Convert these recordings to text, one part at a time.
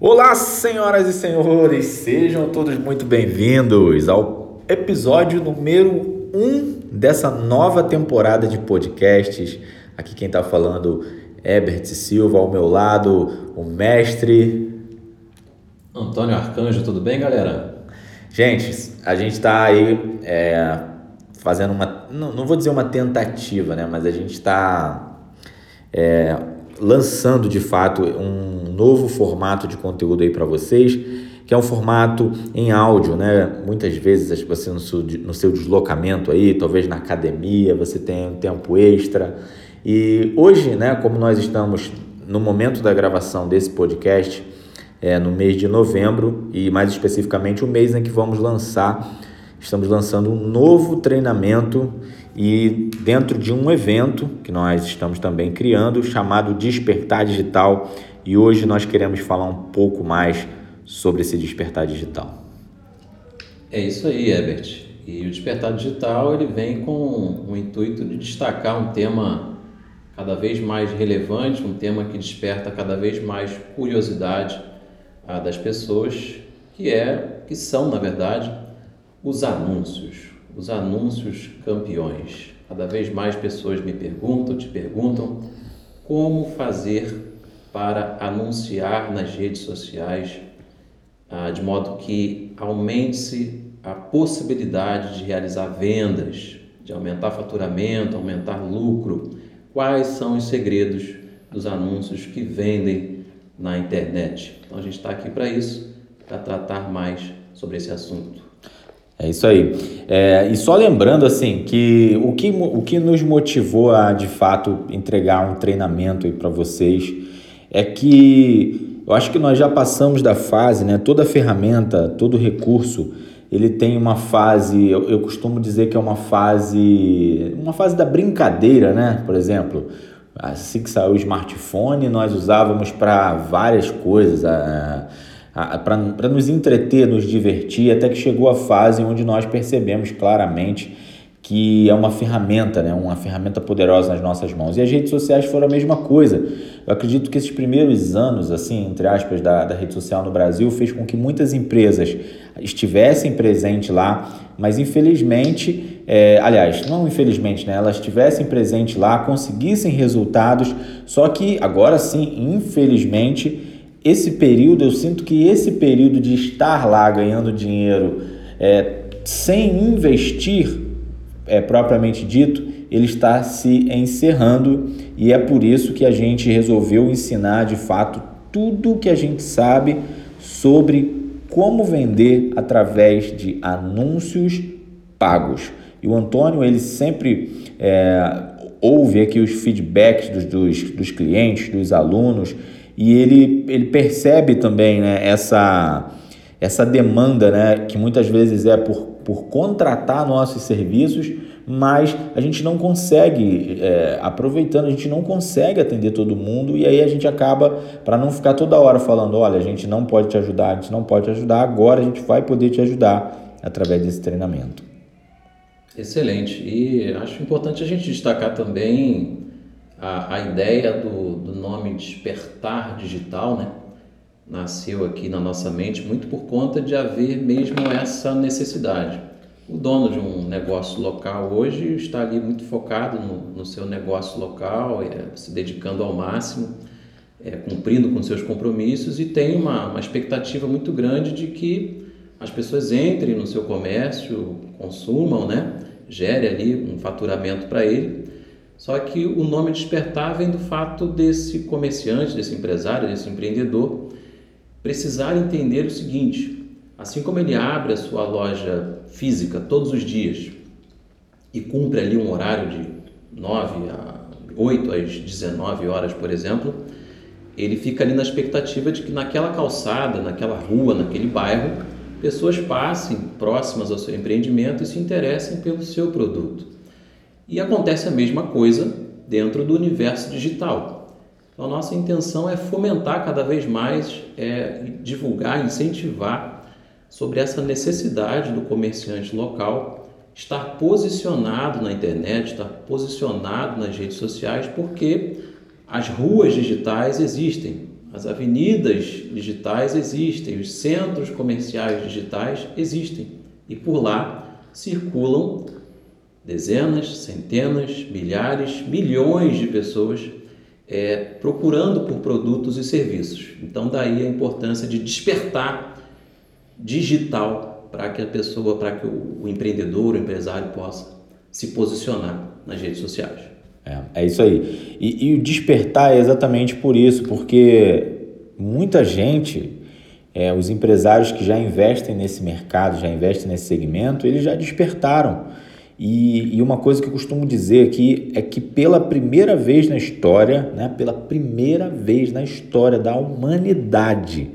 Olá, senhoras e senhores, sejam todos muito bem-vindos ao episódio número 1 um dessa nova temporada de podcasts. Aqui quem está falando é Herbert Silva, ao meu lado, o mestre Antônio Arcanjo, tudo bem, galera? Gente, a gente está aí é, fazendo uma, não, não, vou dizer uma tentativa, né, mas a gente está é, lançando de fato um novo formato de conteúdo aí para vocês, que é um formato em áudio, né? Muitas vezes você no seu, no seu deslocamento aí, talvez na academia, você tem um tempo extra. E hoje, né, como nós estamos no momento da gravação desse podcast, é, no mês de novembro e mais especificamente o mês em que vamos lançar, estamos lançando um novo treinamento e dentro de um evento que nós estamos também criando chamado Despertar Digital e hoje nós queremos falar um pouco mais sobre esse despertar digital. É isso aí, Herbert. E o despertar digital ele vem com o intuito de destacar um tema cada vez mais relevante, um tema que desperta cada vez mais curiosidade ah, das pessoas, que é que são, na verdade, os anúncios, os anúncios campeões. Cada vez mais pessoas me perguntam, te perguntam como fazer para anunciar nas redes sociais ah, de modo que aumente-se a possibilidade de realizar vendas, de aumentar faturamento, aumentar lucro. Quais são os segredos dos anúncios que vendem na internet? Então a gente está aqui para isso, para tratar mais sobre esse assunto. É isso aí. É, e só lembrando assim que o, que o que nos motivou a de fato entregar um treinamento para vocês é que eu acho que nós já passamos da fase, né? Toda ferramenta, todo recurso, ele tem uma fase, eu, eu costumo dizer que é uma fase, uma fase da brincadeira, né? Por exemplo, assim que saiu o smartphone, nós usávamos para várias coisas. A, para nos entreter, nos divertir, até que chegou a fase onde nós percebemos claramente que é uma ferramenta, né? uma ferramenta poderosa nas nossas mãos. E as redes sociais foram a mesma coisa. Eu acredito que esses primeiros anos, assim, entre aspas, da, da rede social no Brasil, fez com que muitas empresas estivessem presentes lá, mas infelizmente, é, aliás, não infelizmente, né? elas estivessem presentes lá, conseguissem resultados, só que agora sim, infelizmente, esse período, eu sinto que esse período de estar lá ganhando dinheiro é, sem investir, é, propriamente dito, ele está se encerrando e é por isso que a gente resolveu ensinar de fato tudo o que a gente sabe sobre como vender através de anúncios pagos. E o Antônio, ele sempre é, ouve aqui os feedbacks dos, dos, dos clientes, dos alunos, e ele, ele percebe também né, essa, essa demanda né, que muitas vezes é por, por contratar nossos serviços, mas a gente não consegue, é, aproveitando, a gente não consegue atender todo mundo e aí a gente acaba, para não ficar toda hora falando, olha, a gente não pode te ajudar, a gente não pode te ajudar, agora a gente vai poder te ajudar através desse treinamento. Excelente. E acho importante a gente destacar também a, a ideia do, do nome despertar digital, né? Nasceu aqui na nossa mente muito por conta de haver mesmo essa necessidade. O dono de um negócio local hoje está ali muito focado no, no seu negócio local, é, se dedicando ao máximo, é, cumprindo com seus compromissos e tem uma, uma expectativa muito grande de que as pessoas entrem no seu comércio, consumam, né? gere ali um faturamento para ele só que o nome despertar vem do fato desse comerciante, desse empresário, desse empreendedor precisar entender o seguinte: assim como ele abre a sua loja física todos os dias e cumpre ali um horário de 9 a 8 às 19 horas, por exemplo, ele fica ali na expectativa de que naquela calçada, naquela rua, naquele bairro, pessoas passem próximas ao seu empreendimento e se interessem pelo seu produto. E acontece a mesma coisa dentro do universo digital. Então, a nossa intenção é fomentar cada vez mais, é, divulgar, incentivar sobre essa necessidade do comerciante local estar posicionado na internet, estar posicionado nas redes sociais, porque as ruas digitais existem, As avenidas digitais existem, os centros comerciais digitais existem e por lá circulam dezenas, centenas, milhares, milhões de pessoas é, procurando por produtos e serviços. Então, daí a importância de despertar digital para que a pessoa, para que o, empreendedor, o empresário possa se posicionar nas redes sociais. É, é isso aí. E, e o despertar é exatamente por isso, porque muita gente, é, os empresários que já investem nesse mercado, já investem nesse segmento, eles já despertaram. E, e, uma coisa que eu costumo dizer aqui é que pela primeira vez na história, né, pela primeira vez na história da humanidade,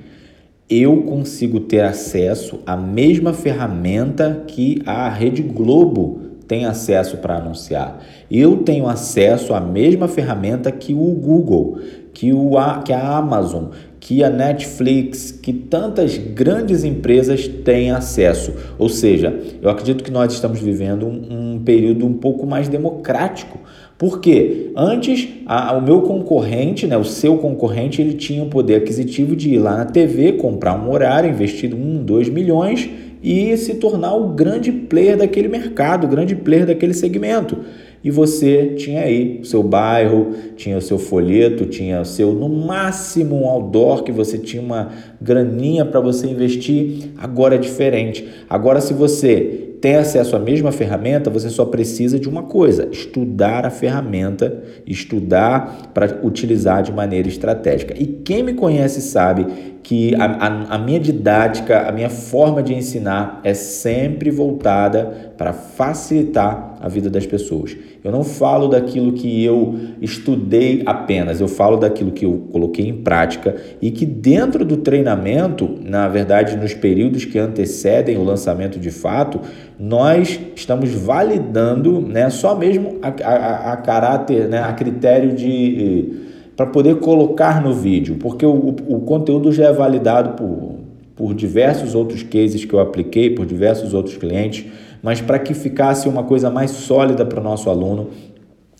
eu consigo ter acesso à mesma ferramenta que a Rede Globo tem acesso para anunciar. Eu tenho acesso à mesma ferramenta que o Google, que, o, que a Amazon, que a Netflix, que tantas grandes empresas têm acesso. Ou seja, eu acredito que nós estamos vivendo um, um período um pouco mais democrático. Porque antes a, o meu concorrente, né, o seu concorrente, ele tinha o poder aquisitivo de ir lá na TV, comprar um horário, investir um, dois milhões e se tornar o grande player daquele mercado, o grande player daquele segmento e você tinha aí o seu bairro, tinha o seu folheto, tinha o seu, no máximo, um outdoor que você tinha uma graninha para você investir. Agora é diferente. Agora, se você tem acesso à mesma ferramenta, você só precisa de uma coisa: estudar a ferramenta, estudar para utilizar de maneira estratégica. E quem me conhece sabe que a, a, a, minha didática, a minha forma de ensinar é sempre voltada para facilitar a vida das pessoas. Eu não falo daquilo que eu estudei apenas, eu falo daquilo que eu coloquei em prática e que dentro do treinamento, na verdade, nos períodos que antecedem o lançamento de fato, nós estamos validando né, só mesmo a, a, a caráter, né, a critério de para poder colocar no vídeo, porque o, o conteúdo já é validado por, por diversos outros cases que eu apliquei, por diversos outros clientes, mas para que ficasse uma coisa mais sólida para o nosso aluno,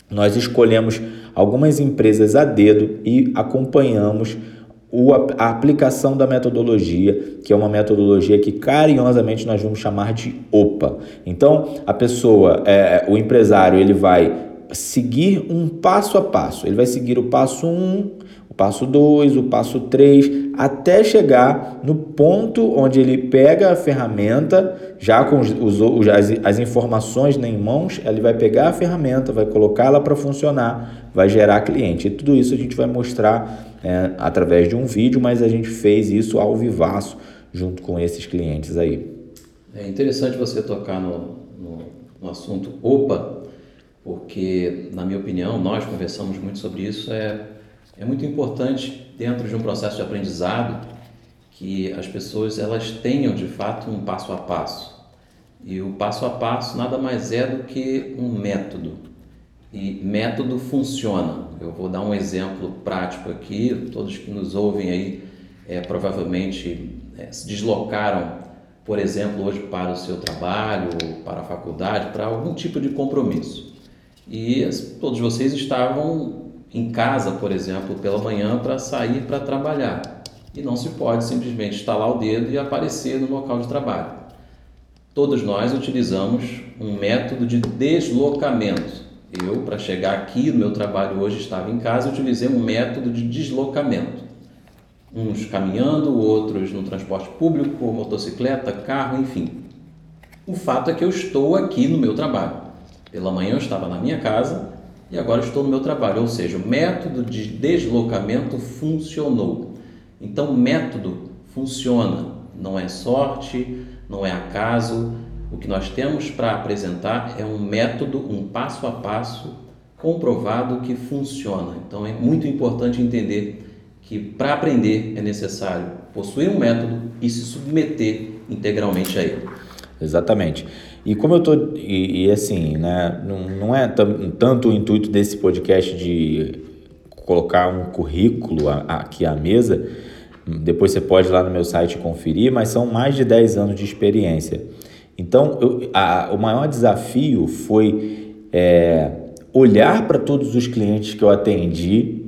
nós escolhemos algumas empresas a dedo e acompanhamos a aplicação da metodologia, que é uma metodologia que carinhosamente nós vamos chamar de OPA. Então, a pessoa, é, o empresário, ele vai seguir um passo a passo. Ele vai seguir o passo 1, um, o passo 2, o passo 3, até chegar no ponto onde ele pega a ferramenta, já com os, os, as, as informações em mãos, ele vai pegar a ferramenta, vai colocá-la para funcionar, vai gerar cliente. E tudo isso a gente vai mostrar é, através de um vídeo, mas a gente fez isso ao vivaço junto com esses clientes aí. É interessante você tocar no, no, no assunto OPA, porque, na minha opinião, nós conversamos muito sobre isso, é, é muito importante dentro de um processo de aprendizado que as pessoas elas tenham de fato um passo a passo. E o passo a passo nada mais é do que um método. E método funciona. Eu vou dar um exemplo prático aqui. Todos que nos ouvem aí é, provavelmente é, se deslocaram, por exemplo, hoje para o seu trabalho, para a faculdade, para algum tipo de compromisso e todos vocês estavam em casa, por exemplo, pela manhã para sair para trabalhar. E não se pode simplesmente estalar o dedo e aparecer no local de trabalho. Todos nós utilizamos um método de deslocamento. Eu, para chegar aqui no meu trabalho hoje, estava em casa, utilizei um método de deslocamento. Uns caminhando, outros no transporte público, motocicleta, carro, enfim. O fato é que eu estou aqui no meu trabalho. Pela manhã eu estava na minha casa e agora estou no meu trabalho, ou seja, o método de deslocamento funcionou. Então, método funciona, não é sorte, não é acaso. O que nós temos para apresentar é um método, um passo a passo comprovado que funciona. Então, é muito importante entender que para aprender é necessário possuir um método e se submeter integralmente a ele. Exatamente. E como eu tô e, e assim, né, não, não é tanto o intuito desse podcast de colocar um currículo aqui à mesa, depois você pode ir lá no meu site conferir, mas são mais de 10 anos de experiência. Então, eu, a, o maior desafio foi é, olhar para todos os clientes que eu atendi,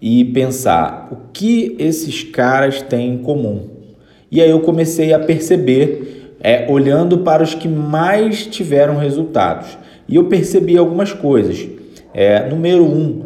e pensar o que esses caras têm em comum. E aí eu comecei a perceber, é, olhando para os que mais tiveram resultados. E eu percebi algumas coisas. É, número um,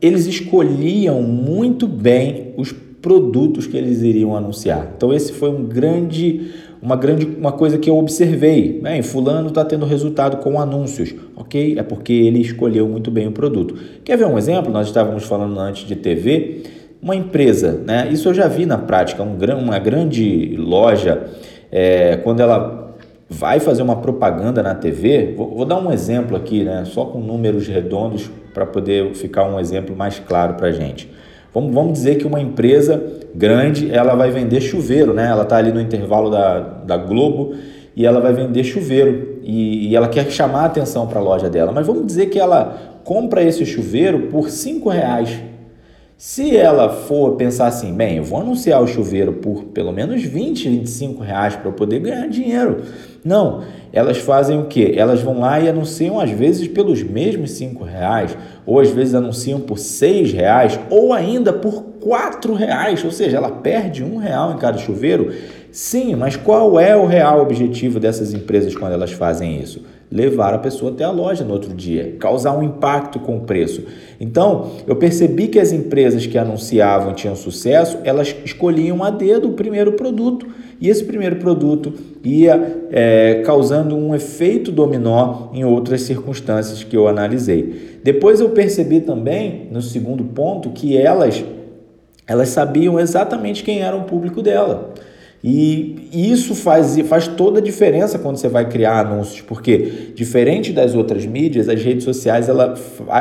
eles escolhiam muito bem os produtos que eles iriam anunciar. Então esse foi um grande, uma grande, uma coisa que eu observei. Bem, fulano está tendo resultado com anúncios, ok? É porque ele escolheu muito bem o produto. Quer ver um exemplo? Nós estávamos falando antes de TV. Uma empresa, né? Isso eu já vi na prática. Um, uma grande loja, é, quando ela vai fazer uma propaganda na TV, vou, vou dar um exemplo aqui, né, só com números redondos para poder ficar um exemplo mais claro para a gente. Vamos, vamos dizer que uma empresa grande ela vai vender chuveiro, né? Ela está ali no intervalo da, da Globo e ela vai vender chuveiro e, e ela quer chamar a atenção para a loja dela. Mas vamos dizer que ela compra esse chuveiro por cinco reais se ela for pensar assim, bem, eu vou anunciar o chuveiro por pelo menos 20, 25 reais para eu poder ganhar dinheiro. Não, elas fazem o quê? Elas vão lá e anunciam às vezes pelos mesmos 5 reais, ou às vezes anunciam por 6 reais, ou ainda por 4 reais, ou seja, ela perde um real em cada chuveiro. Sim, mas qual é o real objetivo dessas empresas quando elas fazem isso? Levar a pessoa até a loja no outro dia, causar um impacto com o preço. Então, eu percebi que as empresas que anunciavam tinham sucesso, elas escolhiam a dedo o primeiro produto e esse primeiro produto ia é, causando um efeito dominó em outras circunstâncias que eu analisei. Depois eu percebi também, no segundo ponto, que elas, elas sabiam exatamente quem era o público dela. E isso faz, faz toda a diferença quando você vai criar anúncios, porque diferente das outras mídias, as redes sociais ela,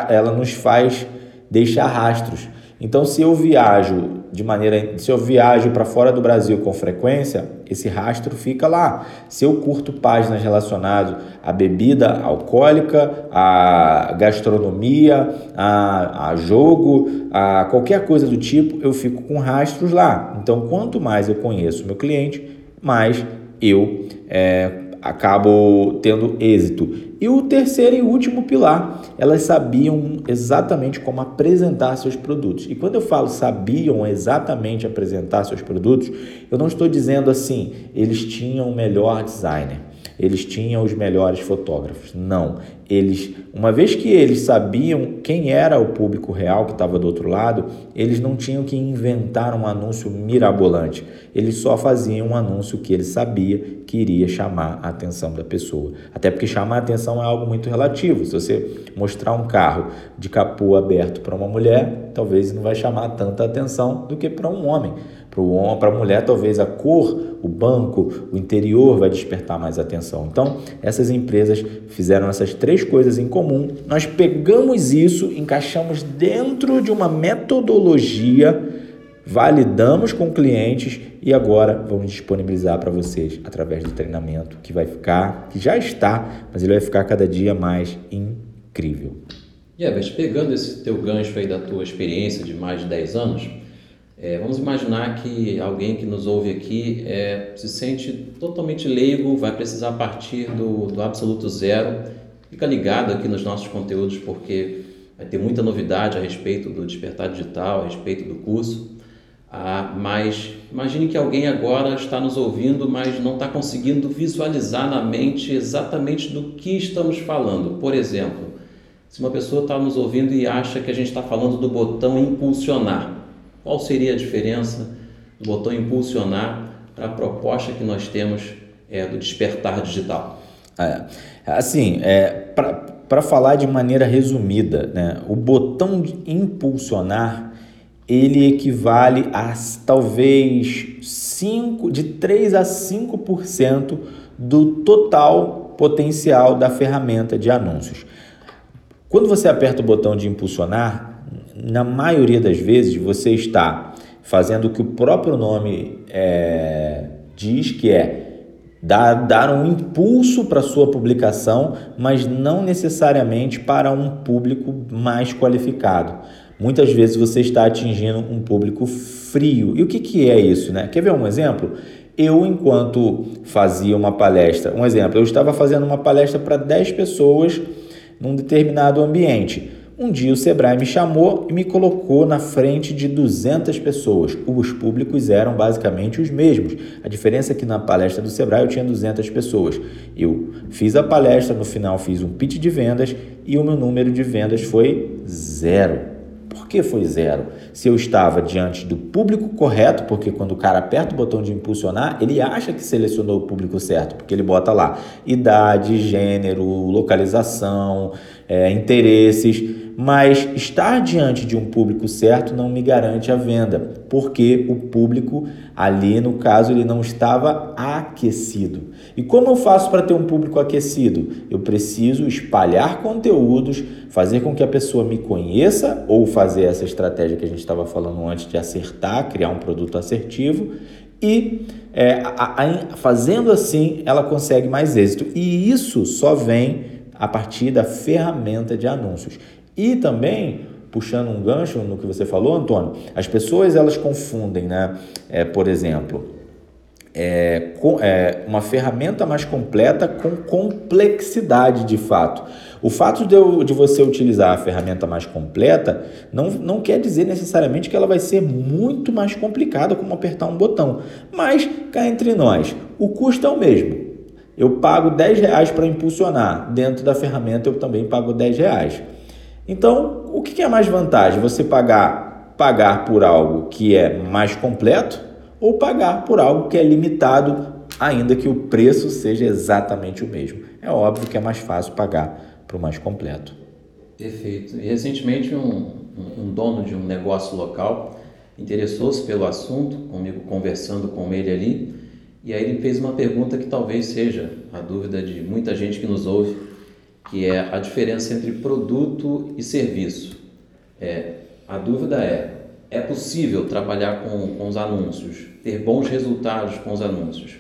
ela nos faz deixar rastros. Então, se eu viajo de maneira, se eu viajo para fora do Brasil com frequência, esse rastro fica lá. Se eu curto páginas relacionadas à bebida alcoólica, à gastronomia, a, a jogo, a qualquer coisa do tipo, eu fico com rastros lá. Então, quanto mais eu conheço meu cliente, mais eu é, acabo tendo êxito. E o terceiro e último pilar, elas sabiam exatamente como apresentar seus produtos. E quando eu falo sabiam exatamente apresentar seus produtos, eu não estou dizendo assim, eles tinham o melhor designer eles tinham os melhores fotógrafos. Não, eles, uma vez que eles sabiam quem era o público real que estava do outro lado, eles não tinham que inventar um anúncio mirabolante. Eles só faziam um anúncio que ele sabia que iria chamar a atenção da pessoa. Até porque chamar a atenção é algo muito relativo. Se você mostrar um carro de capô aberto para uma mulher, talvez não vai chamar tanta atenção do que para um homem. Para o homem, para a mulher, talvez a cor, o banco, o interior vai despertar mais atenção. Então, essas empresas fizeram essas três coisas em comum. Nós pegamos isso, encaixamos dentro de uma metodologia, validamos com clientes e agora vamos disponibilizar para vocês através do treinamento que vai ficar, que já está, mas ele vai ficar cada dia mais incrível. Yeah, pegando esse teu gancho aí da tua experiência de mais de 10 anos, é, vamos imaginar que alguém que nos ouve aqui é, se sente totalmente leigo, vai precisar partir do, do absoluto zero. Fica ligado aqui nos nossos conteúdos porque vai ter muita novidade a respeito do despertar digital, a respeito do curso. Ah, mas imagine que alguém agora está nos ouvindo, mas não está conseguindo visualizar na mente exatamente do que estamos falando. Por exemplo, se uma pessoa está nos ouvindo e acha que a gente está falando do botão impulsionar, qual seria a diferença do botão impulsionar para a proposta que nós temos é, do despertar digital? É, assim, é, para falar de maneira resumida, né, o botão de impulsionar ele equivale a talvez 5, de 3 a 5% do total potencial da ferramenta de anúncios. Quando você aperta o botão de impulsionar, na maioria das vezes, você está fazendo o que o próprio nome é, diz que é dar, dar um impulso para sua publicação, mas não necessariamente para um público mais qualificado. Muitas vezes você está atingindo um público frio. E o que, que é isso? Né? Quer ver um exemplo? Eu, enquanto fazia uma palestra, um exemplo, eu estava fazendo uma palestra para 10 pessoas num determinado ambiente. Um dia o Sebrae me chamou e me colocou na frente de 200 pessoas. Os públicos eram basicamente os mesmos. A diferença é que na palestra do Sebrae eu tinha 200 pessoas. Eu fiz a palestra, no final fiz um pitch de vendas e o meu número de vendas foi zero. Por que foi zero? Se eu estava diante do público correto, porque quando o cara aperta o botão de impulsionar, ele acha que selecionou o público certo, porque ele bota lá idade, gênero, localização, é, interesses mas estar diante de um público certo não me garante a venda, porque o público ali, no caso, ele não estava aquecido. E como eu faço para ter um público aquecido? Eu preciso espalhar conteúdos, fazer com que a pessoa me conheça ou fazer essa estratégia que a gente estava falando antes de acertar, criar um produto assertivo e é, a, a, fazendo assim ela consegue mais êxito. E isso só vem a partir da ferramenta de anúncios. E também, puxando um gancho no que você falou, Antônio, as pessoas elas confundem, né? É, por exemplo, é, com, é, uma ferramenta mais completa com complexidade de fato. O fato de, eu, de você utilizar a ferramenta mais completa não, não quer dizer necessariamente que ela vai ser muito mais complicada como apertar um botão. Mas cá entre nós, o custo é o mesmo. Eu pago 10 reais para impulsionar. Dentro da ferramenta eu também pago 10 reais. Então, o que é mais vantagem? Você pagar, pagar por algo que é mais completo ou pagar por algo que é limitado, ainda que o preço seja exatamente o mesmo? É óbvio que é mais fácil pagar para o mais completo. Perfeito. E recentemente um, um dono de um negócio local interessou-se pelo assunto, comigo conversando com ele ali, e aí ele fez uma pergunta que talvez seja a dúvida de muita gente que nos ouve que é a diferença entre produto e serviço. É, a dúvida é: é possível trabalhar com, com os anúncios, ter bons resultados com os anúncios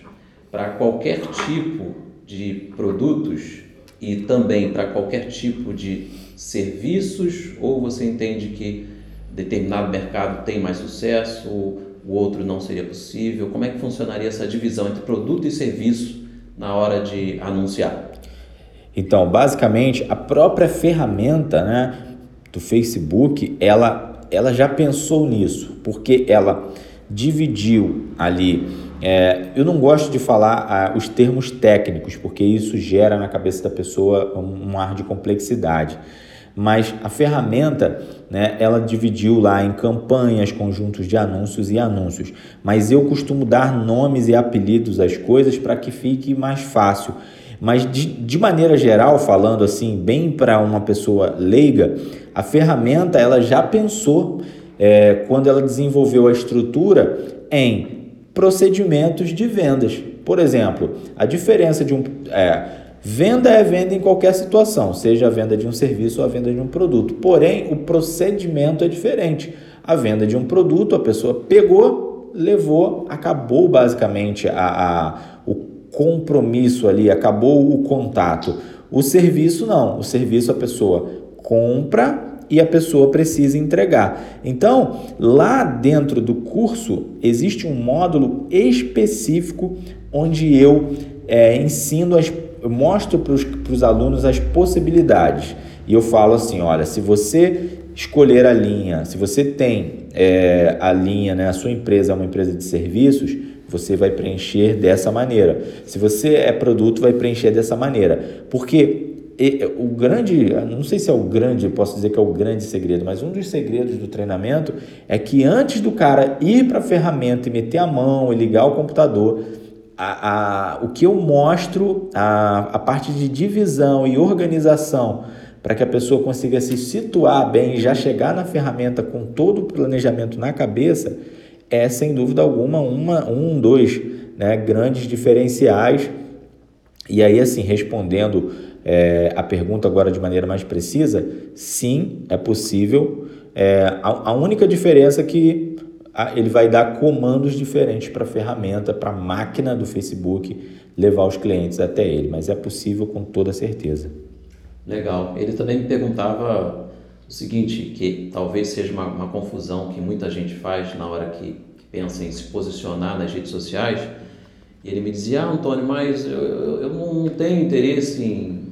para qualquer tipo de produtos e também para qualquer tipo de serviços? Ou você entende que determinado mercado tem mais sucesso, o outro não seria possível? Como é que funcionaria essa divisão entre produto e serviço na hora de anunciar? Então, basicamente, a própria ferramenta né, do Facebook, ela, ela já pensou nisso, porque ela dividiu ali. É, eu não gosto de falar ah, os termos técnicos, porque isso gera na cabeça da pessoa um, um ar de complexidade. Mas a ferramenta, né, ela dividiu lá em campanhas, conjuntos de anúncios e anúncios. Mas eu costumo dar nomes e apelidos às coisas para que fique mais fácil. Mas de, de maneira geral, falando assim, bem para uma pessoa leiga, a ferramenta ela já pensou é, quando ela desenvolveu a estrutura em procedimentos de vendas. Por exemplo, a diferença de um. É, venda é venda em qualquer situação, seja a venda de um serviço ou a venda de um produto. Porém, o procedimento é diferente. A venda de um produto, a pessoa pegou, levou, acabou basicamente a, a compromisso ali, acabou o contato. O serviço não, o serviço a pessoa compra e a pessoa precisa entregar. Então, lá dentro do curso existe um módulo específico onde eu é, ensino, as, mostro para os alunos as possibilidades. E eu falo assim: olha, se você escolher a linha, se você tem é, a linha, né, a sua empresa é uma empresa de serviços, você vai preencher dessa maneira. Se você é produto, vai preencher dessa maneira. Porque o grande, não sei se é o grande, posso dizer que é o grande segredo, mas um dos segredos do treinamento é que antes do cara ir para a ferramenta e meter a mão e ligar o computador, a, a, o que eu mostro, a, a parte de divisão e organização, para que a pessoa consiga se situar bem e já chegar na ferramenta com todo o planejamento na cabeça, é sem dúvida alguma uma, um, dois né, grandes diferenciais. E aí, assim, respondendo é, a pergunta agora de maneira mais precisa, sim, é possível. É, a, a única diferença é que ele vai dar comandos diferentes para a ferramenta, para a máquina do Facebook levar os clientes até ele, mas é possível com toda certeza. Legal. Ele também me perguntava o seguinte, que talvez seja uma, uma confusão que muita gente faz na hora que pensa em se posicionar nas redes sociais. E ele me dizia, ah, Antônio, mas eu, eu não tenho interesse em,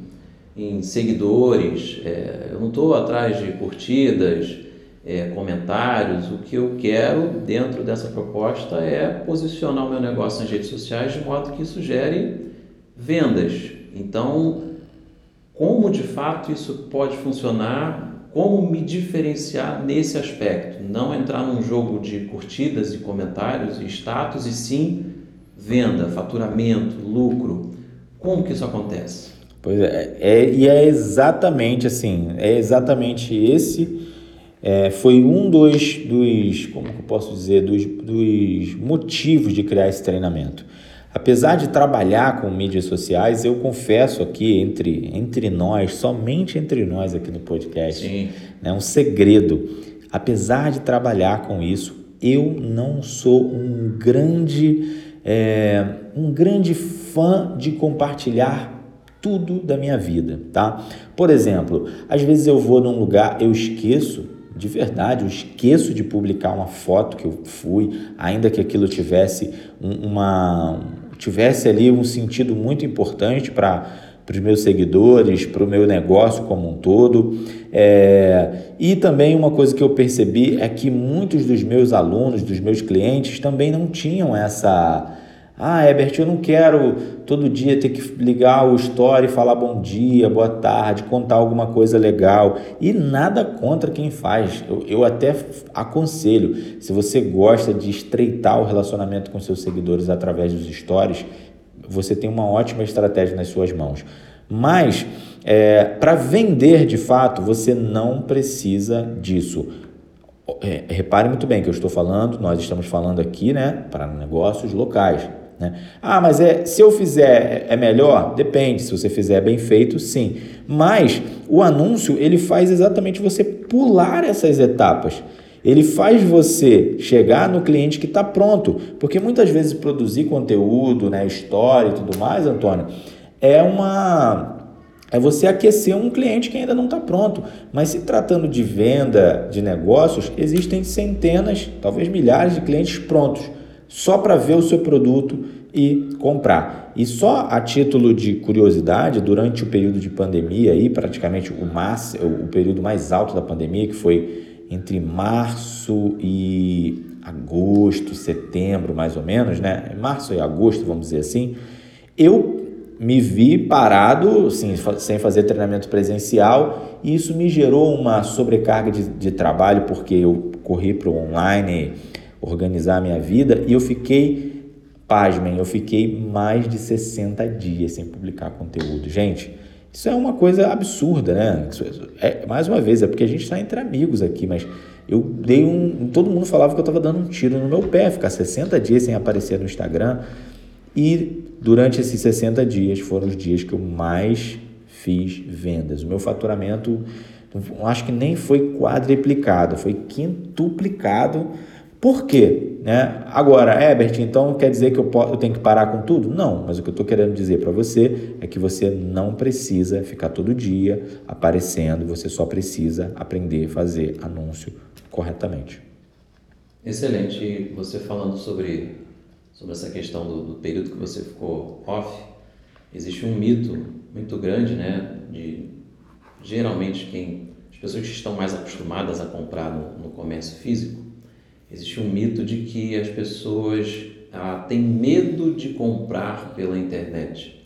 em seguidores, é, eu não estou atrás de curtidas, é, comentários. O que eu quero dentro dessa proposta é posicionar o meu negócio nas redes sociais de modo que isso gere vendas. Então, como de fato isso pode funcionar? Como me diferenciar nesse aspecto? Não entrar num jogo de curtidas e comentários e status, e sim venda, faturamento, lucro. Como que isso acontece? Pois é, é e é exatamente assim, é exatamente esse é, foi um dos, dos, como eu posso dizer, dos, dos motivos de criar esse treinamento. Apesar de trabalhar com mídias sociais, eu confesso aqui entre, entre nós, somente entre nós aqui no podcast, Sim. né, um segredo. Apesar de trabalhar com isso, eu não sou um grande, é, um grande fã de compartilhar tudo da minha vida, tá? Por exemplo, às vezes eu vou num lugar, eu esqueço de verdade, eu esqueço de publicar uma foto que eu fui, ainda que aquilo tivesse uma tivesse ali um sentido muito importante para para os meus seguidores, para o meu negócio como um todo. É, e também uma coisa que eu percebi é que muitos dos meus alunos, dos meus clientes, também não tinham essa ah, Herbert, eu não quero todo dia ter que ligar o story falar bom dia, boa tarde, contar alguma coisa legal. E nada contra quem faz. Eu, eu até aconselho, se você gosta de estreitar o relacionamento com seus seguidores através dos stories, você tem uma ótima estratégia nas suas mãos. Mas, é, para vender de fato, você não precisa disso. É, repare muito bem que eu estou falando, nós estamos falando aqui, né, para negócios locais. Né? Ah, mas é, se eu fizer é melhor? Depende. Se você fizer bem feito, sim. Mas o anúncio ele faz exatamente você pular essas etapas. Ele faz você chegar no cliente que está pronto, porque muitas vezes produzir conteúdo, né, história e tudo mais, Antônio, é uma é você aquecer um cliente que ainda não está pronto. Mas se tratando de venda de negócios, existem centenas, talvez milhares de clientes prontos só para ver o seu produto e comprar. E só a título de curiosidade, durante o período de pandemia, aí, praticamente o, mais, o período mais alto da pandemia, que foi entre março e agosto, setembro, mais ou menos, né? Março e agosto, vamos dizer assim, eu me vi parado, assim, sem fazer treinamento presencial, e isso me gerou uma sobrecarga de, de trabalho, porque eu corri para o online organizar a minha vida e eu fiquei, pasmem, eu fiquei mais de 60 dias sem publicar conteúdo. Gente, isso é uma coisa absurda, né? É, mais uma vez, é porque a gente está entre amigos aqui, mas eu dei um. Todo mundo falava que eu estava dando um tiro no meu pé, ficar 60 dias sem aparecer no Instagram. E durante esses 60 dias foram os dias que eu mais fiz vendas. O meu faturamento acho que nem foi quadriplicado, foi quintuplicado por quê? Né? Agora, Herbert, então quer dizer que eu, eu tenho que parar com tudo? Não, mas o que eu estou querendo dizer para você é que você não precisa ficar todo dia aparecendo, você só precisa aprender a fazer anúncio corretamente. Excelente. Você falando sobre, sobre essa questão do, do período que você ficou off, existe um mito muito grande, né? De geralmente quem as pessoas que estão mais acostumadas a comprar no, no comércio físico existe um mito de que as pessoas ah, têm medo de comprar pela internet.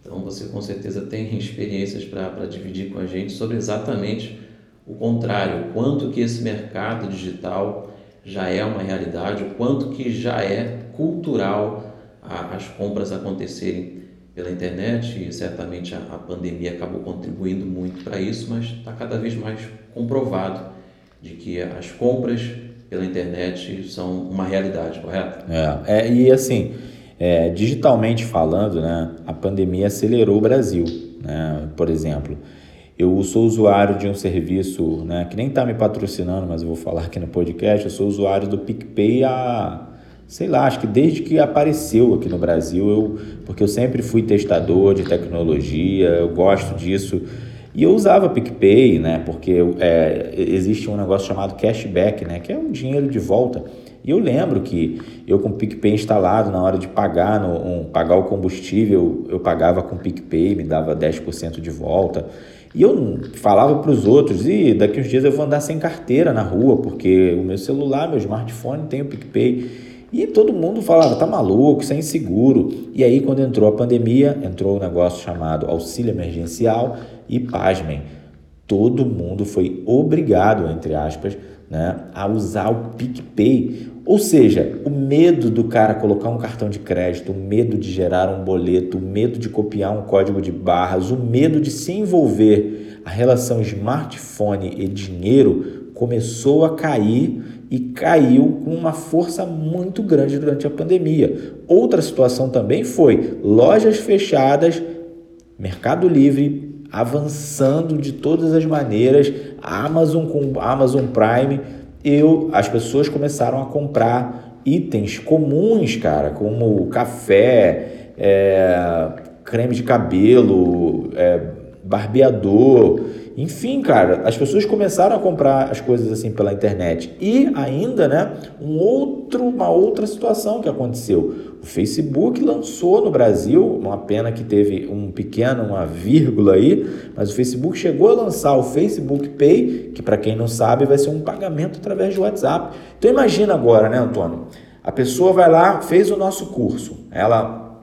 Então você com certeza tem experiências para dividir com a gente sobre exatamente o contrário, o quanto que esse mercado digital já é uma realidade, o quanto que já é cultural a, as compras acontecerem pela internet e certamente a, a pandemia acabou contribuindo muito para isso, mas está cada vez mais comprovado de que as compras pela internet são uma realidade, correto? É, é e assim, é, digitalmente falando, né, a pandemia acelerou o Brasil. Né? Por exemplo, eu sou usuário de um serviço né, que nem está me patrocinando, mas eu vou falar aqui no podcast. Eu sou usuário do PicPay há, sei lá, acho que desde que apareceu aqui no Brasil, eu, porque eu sempre fui testador de tecnologia, eu gosto disso. E eu usava PicPay, né? Porque é, existe um negócio chamado cashback, né? Que é um dinheiro de volta. E eu lembro que eu com o PicPay instalado, na hora de pagar, no, um, pagar o combustível, eu pagava com o PicPay, me dava 10% de volta. E eu falava para os outros, e daqui uns dias eu vou andar sem carteira na rua, porque o meu celular, meu smartphone tem o PicPay. E todo mundo falava, tá maluco, isso é inseguro. E aí, quando entrou a pandemia, entrou o um negócio chamado auxílio emergencial e, pasmem, todo mundo foi obrigado, entre aspas, né, a usar o PicPay. Ou seja, o medo do cara colocar um cartão de crédito, o medo de gerar um boleto, o medo de copiar um código de barras, o medo de se envolver a relação smartphone e dinheiro começou a cair e caiu com uma força muito grande durante a pandemia. Outra situação também foi lojas fechadas, Mercado Livre avançando de todas as maneiras, Amazon com Amazon Prime, eu as pessoas começaram a comprar itens comuns, cara, como café, é, creme de cabelo, é, barbeador, enfim, cara, as pessoas começaram a comprar as coisas assim pela internet. E ainda, né, um outro, uma outra situação que aconteceu. O Facebook lançou no Brasil, uma pena que teve um pequeno, uma vírgula aí, mas o Facebook chegou a lançar o Facebook Pay, que para quem não sabe vai ser um pagamento através do WhatsApp. Então imagina agora, né, Antônio? A pessoa vai lá, fez o nosso curso, ela,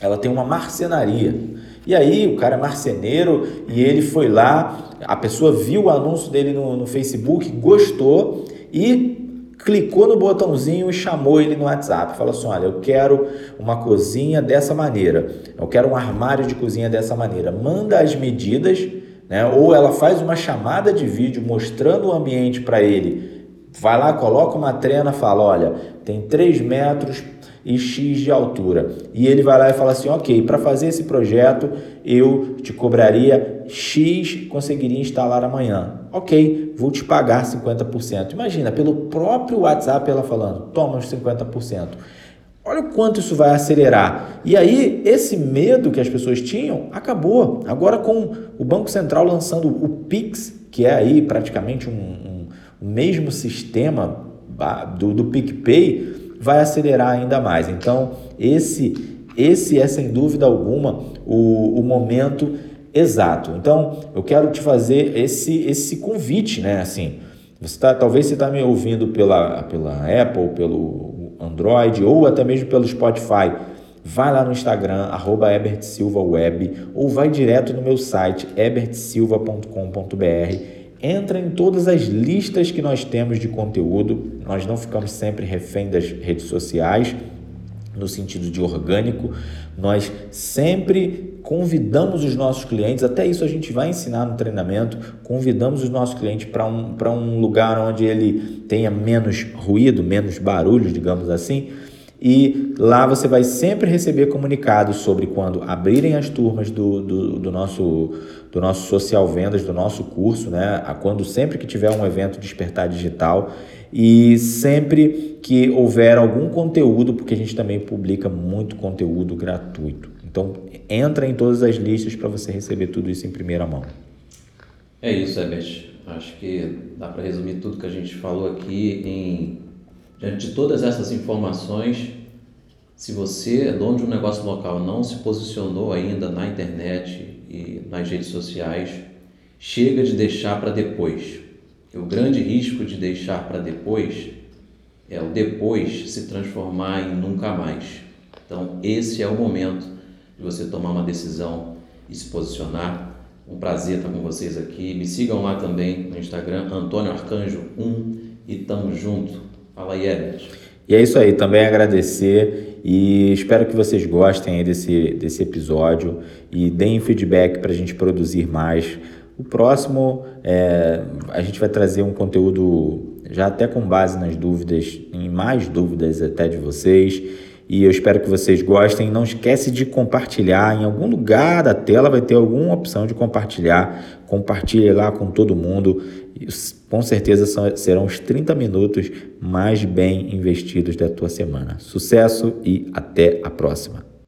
ela tem uma marcenaria. E aí o cara é marceneiro e ele foi lá, a pessoa viu o anúncio dele no, no Facebook, gostou e clicou no botãozinho e chamou ele no WhatsApp. Falou assim: olha, eu quero uma cozinha dessa maneira, eu quero um armário de cozinha dessa maneira. Manda as medidas, né? Ou ela faz uma chamada de vídeo mostrando o ambiente para ele. Vai lá, coloca uma trena, fala: olha, tem 3 metros e X de altura. E ele vai lá e fala assim: ok, para fazer esse projeto eu te cobraria X, conseguiria instalar amanhã. Ok, vou te pagar 50%. Imagina, pelo próprio WhatsApp ela falando: toma os 50%. Olha o quanto isso vai acelerar. E aí, esse medo que as pessoas tinham acabou. Agora, com o Banco Central lançando o Pix, que é aí praticamente um, um, o mesmo sistema do, do PicPay, vai acelerar ainda mais. Então, esse, esse é sem dúvida alguma o, o momento exato. Então, eu quero te fazer esse, esse convite, né? Assim, você tá, talvez você está me ouvindo pela, pela Apple, pelo Android ou até mesmo pelo Spotify. Vai lá no Instagram, arroba Web, ou vai direto no meu site, ebertsilva.com.br entra em todas as listas que nós temos de conteúdo. Nós não ficamos sempre refém das redes sociais, no sentido de orgânico. Nós sempre convidamos os nossos clientes, até isso a gente vai ensinar no treinamento, convidamos os nossos clientes para um, um lugar onde ele tenha menos ruído, menos barulho, digamos assim. E lá você vai sempre receber comunicados sobre quando abrirem as turmas do, do, do nosso do nosso social vendas, do nosso curso, né? A quando sempre que tiver um evento despertar digital e sempre que houver algum conteúdo, porque a gente também publica muito conteúdo gratuito. Então, entra em todas as listas para você receber tudo isso em primeira mão. É isso, Herbert. Acho que dá para resumir tudo que a gente falou aqui em diante de todas essas informações se você é dono de um negócio local não se posicionou ainda na internet e nas redes sociais, chega de deixar para depois. O grande risco de deixar para depois é o depois se transformar em nunca mais. Então, esse é o momento de você tomar uma decisão e se posicionar. Um prazer estar com vocês aqui. Me sigam lá também no Instagram, Antônio Arcanjo 1 e tamo junto. Fala Herbert. E é isso aí, também agradecer e espero que vocês gostem desse, desse episódio e deem feedback para a gente produzir mais. O próximo, é, a gente vai trazer um conteúdo já até com base nas dúvidas, em mais dúvidas até de vocês. E eu espero que vocês gostem. Não esquece de compartilhar. Em algum lugar da tela vai ter alguma opção de compartilhar. Compartilhe lá com todo mundo. Com certeza são, serão os 30 minutos mais bem investidos da tua semana. Sucesso e até a próxima.